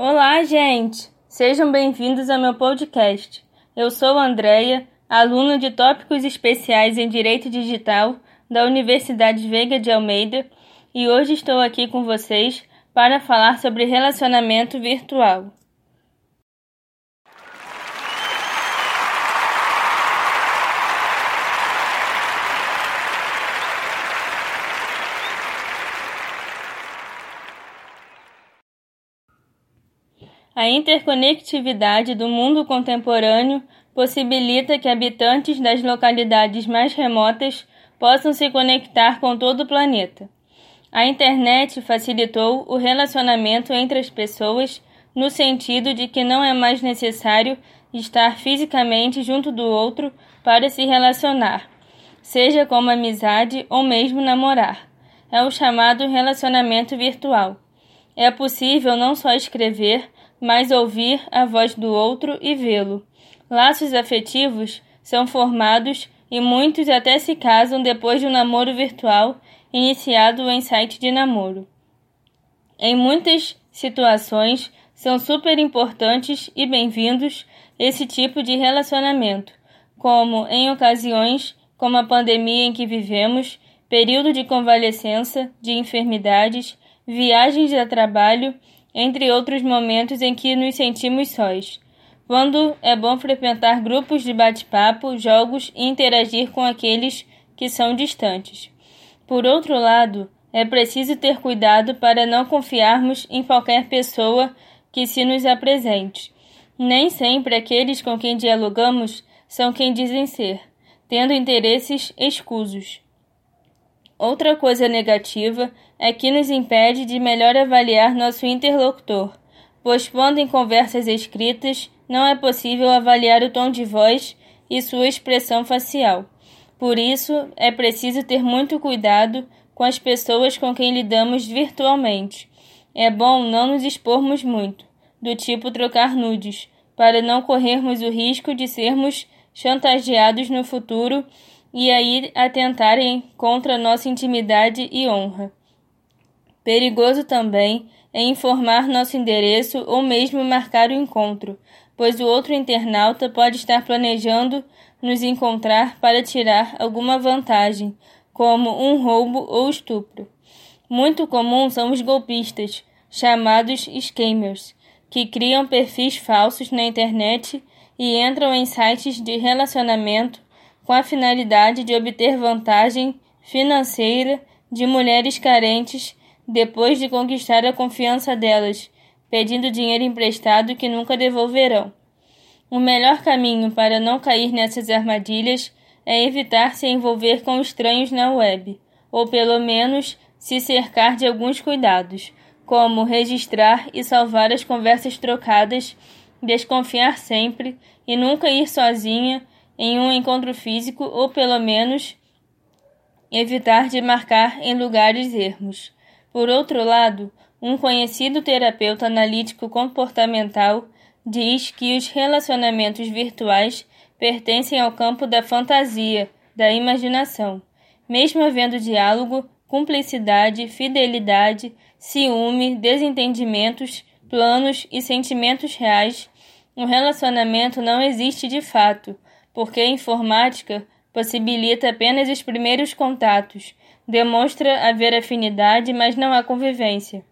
Olá, gente! Sejam bem-vindos ao meu podcast. Eu sou Andreia, aluna de Tópicos Especiais em Direito Digital da Universidade Veiga de Almeida, e hoje estou aqui com vocês para falar sobre relacionamento virtual. A interconectividade do mundo contemporâneo possibilita que habitantes das localidades mais remotas possam se conectar com todo o planeta. A internet facilitou o relacionamento entre as pessoas no sentido de que não é mais necessário estar fisicamente junto do outro para se relacionar, seja como amizade ou mesmo namorar. É o chamado relacionamento virtual. É possível não só escrever, mas ouvir a voz do outro e vê-lo. Laços afetivos são formados e muitos até se casam depois de um namoro virtual iniciado em site de namoro. Em muitas situações, são super importantes e bem-vindos esse tipo de relacionamento, como em ocasiões como a pandemia em que vivemos, período de convalescença, de enfermidades, viagens a trabalho entre outros momentos em que nos sentimos sós, quando é bom frequentar grupos de bate-papo, jogos e interagir com aqueles que são distantes. Por outro lado, é preciso ter cuidado para não confiarmos em qualquer pessoa que se nos apresente. Nem sempre aqueles com quem dialogamos são quem dizem ser, tendo interesses escusos. Outra coisa negativa é que nos impede de melhor avaliar nosso interlocutor, pois quando em conversas escritas não é possível avaliar o tom de voz e sua expressão facial. Por isso, é preciso ter muito cuidado com as pessoas com quem lidamos virtualmente. É bom não nos expormos muito, do tipo trocar nudes, para não corrermos o risco de sermos chantageados no futuro e aí atentarem contra nossa intimidade e honra. Perigoso também é informar nosso endereço ou mesmo marcar o encontro, pois o outro internauta pode estar planejando nos encontrar para tirar alguma vantagem, como um roubo ou estupro. Muito comum são os golpistas, chamados scammers, que criam perfis falsos na internet e entram em sites de relacionamento com a finalidade de obter vantagem financeira de mulheres carentes depois de conquistar a confiança delas, pedindo dinheiro emprestado que nunca devolverão. O melhor caminho para não cair nessas armadilhas é evitar se envolver com estranhos na web, ou pelo menos se cercar de alguns cuidados, como registrar e salvar as conversas trocadas, desconfiar sempre e nunca ir sozinha em um encontro físico ou pelo menos evitar de marcar em lugares ermos. Por outro lado, um conhecido terapeuta analítico comportamental diz que os relacionamentos virtuais pertencem ao campo da fantasia, da imaginação. Mesmo havendo diálogo, cumplicidade, fidelidade, ciúme, desentendimentos, planos e sentimentos reais, um relacionamento não existe de fato, porque a informática possibilita apenas os primeiros contatos, demonstra haver afinidade, mas não há convivência.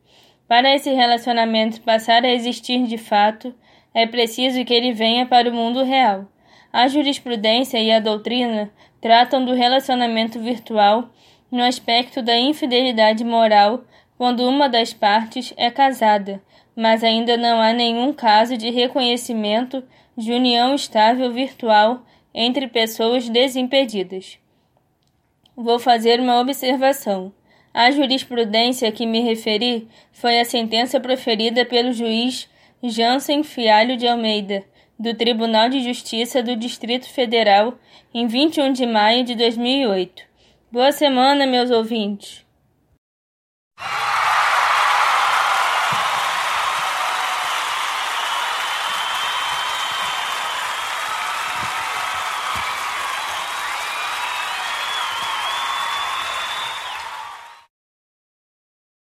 Para esse relacionamento passar a existir de fato, é preciso que ele venha para o mundo real. A jurisprudência e a doutrina tratam do relacionamento virtual no aspecto da infidelidade moral quando uma das partes é casada, mas ainda não há nenhum caso de reconhecimento de união estável virtual entre pessoas desimpedidas. Vou fazer uma observação. A jurisprudência a que me referi foi a sentença proferida pelo juiz Jansen Fialho de Almeida, do Tribunal de Justiça do Distrito Federal, em 21 de maio de 2008. Boa semana, meus ouvintes!